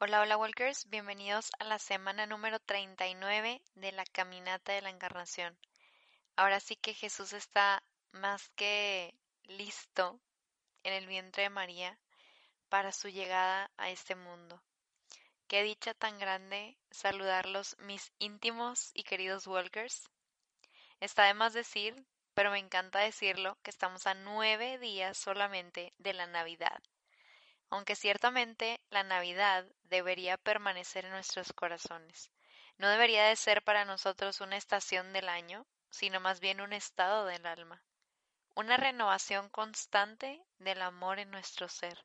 Hola, hola Walkers, bienvenidos a la semana número 39 de la Caminata de la Encarnación. Ahora sí que Jesús está más que listo en el vientre de María para su llegada a este mundo. Qué dicha tan grande saludarlos mis íntimos y queridos Walkers. Está de más decir, pero me encanta decirlo, que estamos a nueve días solamente de la Navidad aunque ciertamente la Navidad debería permanecer en nuestros corazones. No debería de ser para nosotros una estación del año, sino más bien un estado del alma, una renovación constante del amor en nuestro ser.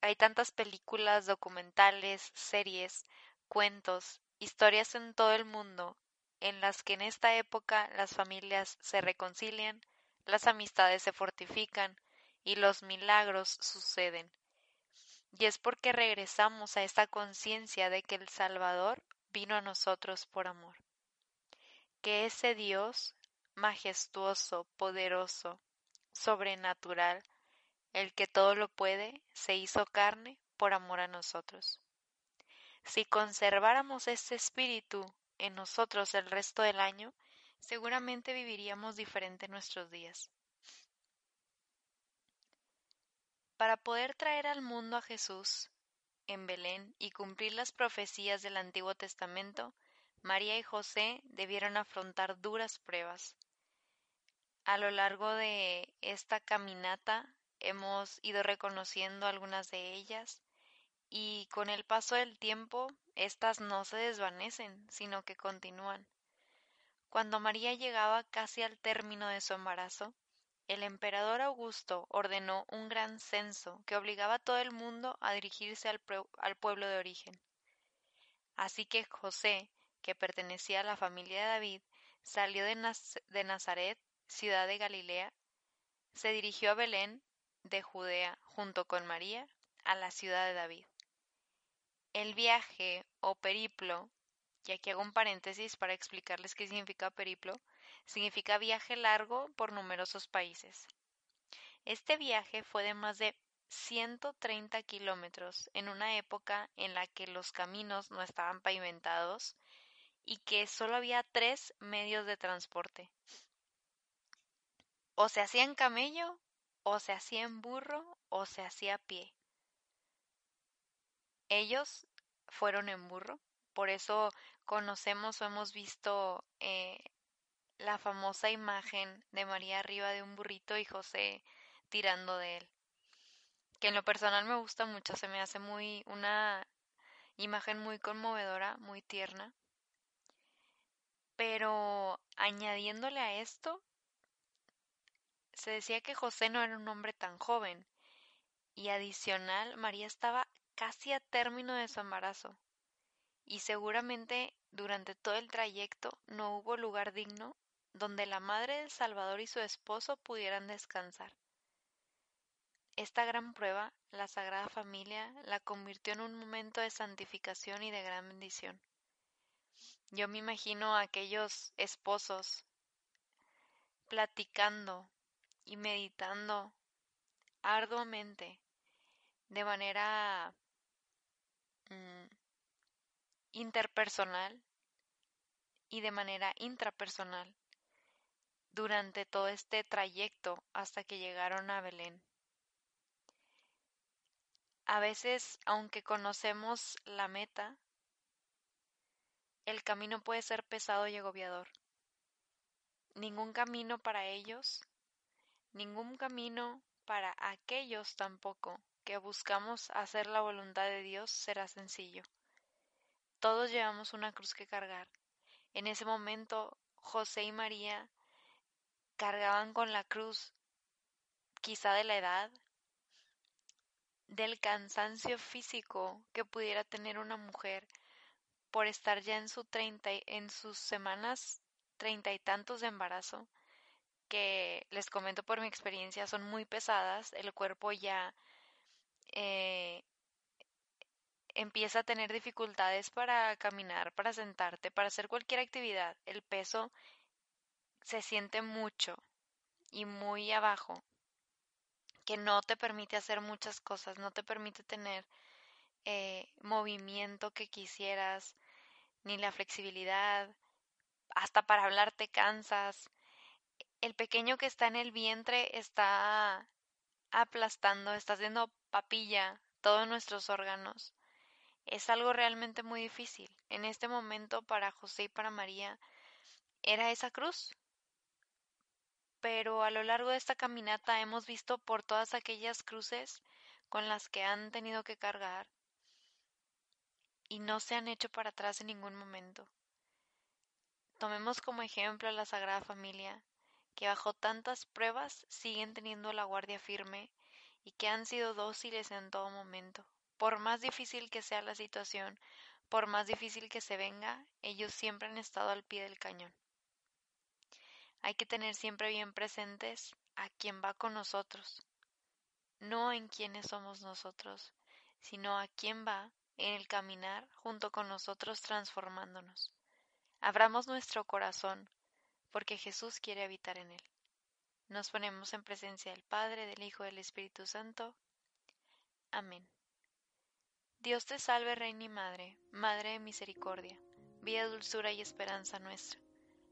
Hay tantas películas, documentales, series, cuentos, historias en todo el mundo en las que en esta época las familias se reconcilian, las amistades se fortifican, y los milagros suceden. Y es porque regresamos a esta conciencia de que el Salvador vino a nosotros por amor. Que ese Dios majestuoso, poderoso, sobrenatural, el que todo lo puede, se hizo carne por amor a nosotros. Si conserváramos ese espíritu en nosotros el resto del año, seguramente viviríamos diferente nuestros días. Para poder traer al mundo a Jesús en Belén y cumplir las profecías del Antiguo Testamento, María y José debieron afrontar duras pruebas. A lo largo de esta caminata hemos ido reconociendo algunas de ellas y con el paso del tiempo éstas no se desvanecen, sino que continúan. Cuando María llegaba casi al término de su embarazo, el emperador Augusto ordenó un gran censo que obligaba a todo el mundo a dirigirse al, pueblo de origen. Así que José, que pertenecía a la familia de David, salió de, Nazaret, ciudad de Galilea, se dirigió a Belén de Judea junto con María a la ciudad de David. El viaje o periplo, y aquí hago un paréntesis para explicarles qué significa periplo, significa viaje largo por numerosos países. Este viaje fue de más de 130 kilómetros en una época en la que los caminos no estaban pavimentados y que solo había tres medios de transporte. O se hacía en camello, o se hacía en burro, o se hacía a pie. Ellos fueron en burro, por eso conocemos o hemos visto eh, la famosa imagen de María arriba de un burrito y José tirando de él. Que en lo personal me gusta mucho, se me hace muy una imagen muy conmovedora, muy tierna. Pero añadiéndole a esto, se decía que José no era un hombre tan joven y adicional María estaba casi a término de su embarazo y seguramente durante todo el trayecto no hubo lugar digno donde la madre del Salvador y su esposo pudieran descansar. Esta gran prueba, la Sagrada Familia la convirtió en un momento de santificación y de gran bendición. Yo me imagino a aquellos esposos platicando y meditando arduamente, de manera mm, interpersonal y de manera intrapersonal durante todo este trayecto hasta que llegaron a Belén. A veces, aunque conocemos la meta, el camino puede ser pesado y agobiador. Ningún camino para ellos, ningún camino para aquellos tampoco que buscamos hacer la voluntad de Dios será sencillo. Todos llevamos una cruz que cargar. En ese momento, José y María cargaban con la cruz, quizá de la edad, del cansancio físico que pudiera tener una mujer por estar ya en su treinta en sus semanas treinta y tantos de embarazo que les comento por mi experiencia son muy pesadas el cuerpo ya eh, empieza a tener dificultades para caminar, para sentarte, para hacer cualquier actividad. El peso se siente mucho y muy abajo, que no te permite hacer muchas cosas, no te permite tener eh, movimiento que quisieras, ni la flexibilidad, hasta para hablar te cansas. El pequeño que está en el vientre está aplastando, está haciendo papilla todos nuestros órganos. Es algo realmente muy difícil. En este momento para José y para María era esa cruz. Pero a lo largo de esta caminata hemos visto por todas aquellas cruces con las que han tenido que cargar y no se han hecho para atrás en ningún momento. Tomemos como ejemplo a la Sagrada Familia, que bajo tantas pruebas siguen teniendo la guardia firme y que han sido dóciles en todo momento. Por más difícil que sea la situación, por más difícil que se venga, ellos siempre han estado al pie del cañón. Hay que tener siempre bien presentes a quien va con nosotros, no en quiénes somos nosotros, sino a quién va en el caminar junto con nosotros transformándonos. Abramos nuestro corazón, porque Jesús quiere habitar en él. Nos ponemos en presencia del Padre, del Hijo del Espíritu Santo. Amén. Dios te salve, Reina y Madre, Madre de Misericordia, vida, dulzura y esperanza nuestra.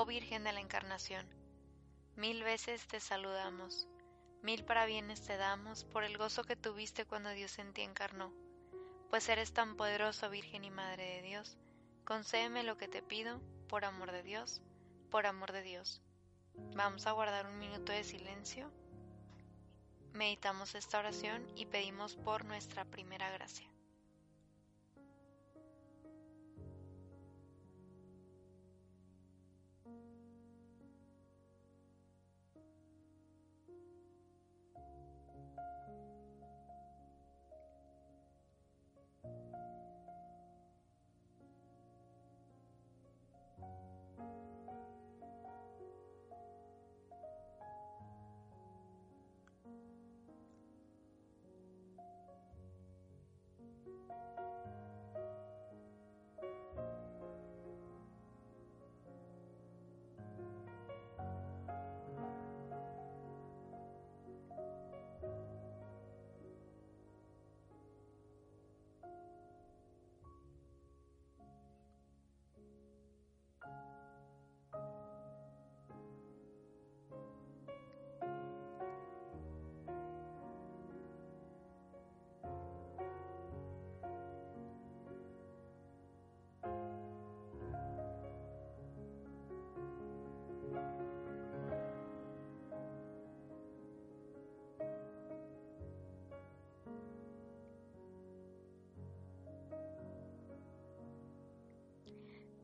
Oh Virgen de la Encarnación, mil veces te saludamos, mil parabienes te damos por el gozo que tuviste cuando Dios en ti encarnó, pues eres tan poderoso, Virgen y Madre de Dios, concédeme lo que te pido, por amor de Dios, por amor de Dios. Vamos a guardar un minuto de silencio meditamos esta oración y pedimos por nuestra primera gracia.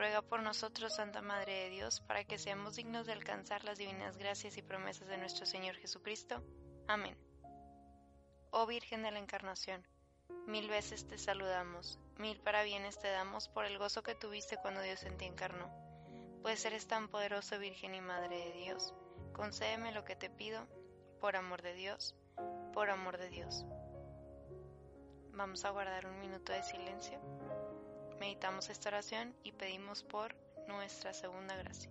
ruega por nosotros, Santa Madre de Dios, para que seamos dignos de alcanzar las divinas gracias y promesas de nuestro Señor Jesucristo. Amén. Oh Virgen de la Encarnación, mil veces te saludamos, mil parabienes te damos por el gozo que tuviste cuando Dios en ti encarnó. Pues eres tan poderoso, Virgen y Madre de Dios, concédeme lo que te pido, por amor de Dios, por amor de Dios. Vamos a guardar un minuto de silencio. Meditamos esta oración y pedimos por nuestra segunda gracia.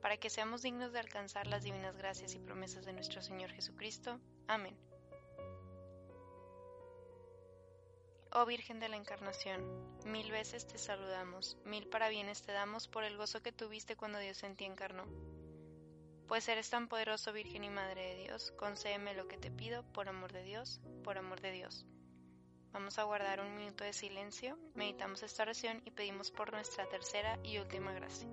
para que seamos dignos de alcanzar las divinas gracias y promesas de nuestro Señor Jesucristo. Amén. Oh Virgen de la Encarnación, mil veces te saludamos, mil parabienes te damos por el gozo que tuviste cuando Dios en ti encarnó. Pues eres tan poderoso, Virgen y Madre de Dios, concédeme lo que te pido, por amor de Dios, por amor de Dios. Vamos a guardar un minuto de silencio, meditamos esta oración y pedimos por nuestra tercera y última gracia.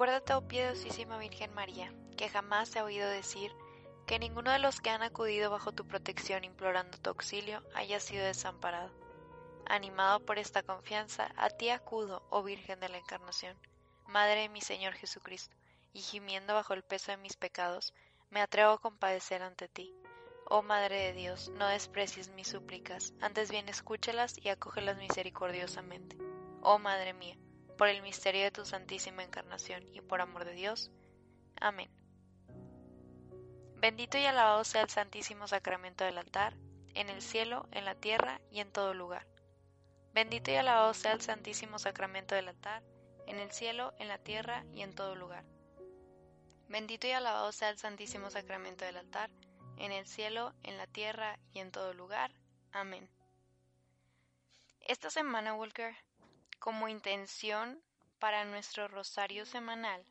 Acuérdate, oh piedosísima Virgen María, que jamás se ha oído decir que ninguno de los que han acudido bajo tu protección implorando tu auxilio haya sido desamparado. Animado por esta confianza, a ti acudo, oh Virgen de la Encarnación, Madre de mi Señor Jesucristo, y gimiendo bajo el peso de mis pecados, me atrevo a compadecer ante ti. Oh Madre de Dios, no desprecies mis súplicas, antes bien escúchalas y acógelas misericordiosamente. Oh Madre mía, por el misterio de tu Santísima Encarnación y por amor de Dios. Amén. Bendito y alabado sea el Santísimo Sacramento del altar, en el cielo, en la tierra y en todo lugar. Bendito y alabado sea el Santísimo Sacramento del altar, en el cielo, en la tierra y en todo lugar. Bendito y alabado sea el Santísimo Sacramento del altar, en el cielo, en la tierra y en todo lugar. Amén. Esta semana, Walker, como intención para nuestro rosario semanal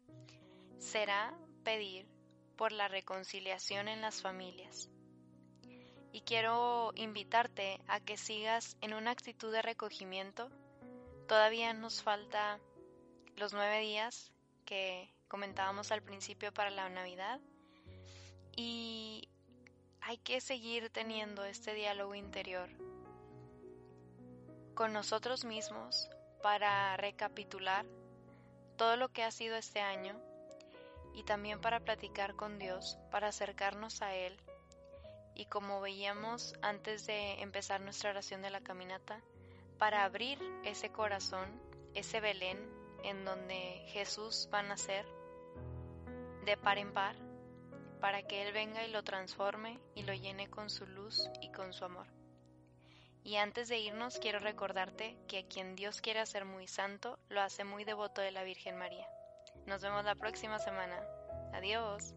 será pedir por la reconciliación en las familias. Y quiero invitarte a que sigas en una actitud de recogimiento. Todavía nos falta los nueve días que comentábamos al principio para la Navidad. Y hay que seguir teniendo este diálogo interior con nosotros mismos, para recapitular todo lo que ha sido este año y también para platicar con Dios, para acercarnos a Él. Y como veíamos antes de empezar nuestra oración de la caminata, para abrir ese corazón, ese Belén en donde Jesús va a nacer, de par en par, para que Él venga y lo transforme y lo llene con su luz y con su amor. Y antes de irnos quiero recordarte que a quien Dios quiere hacer muy santo, lo hace muy devoto de la Virgen María. Nos vemos la próxima semana. Adiós.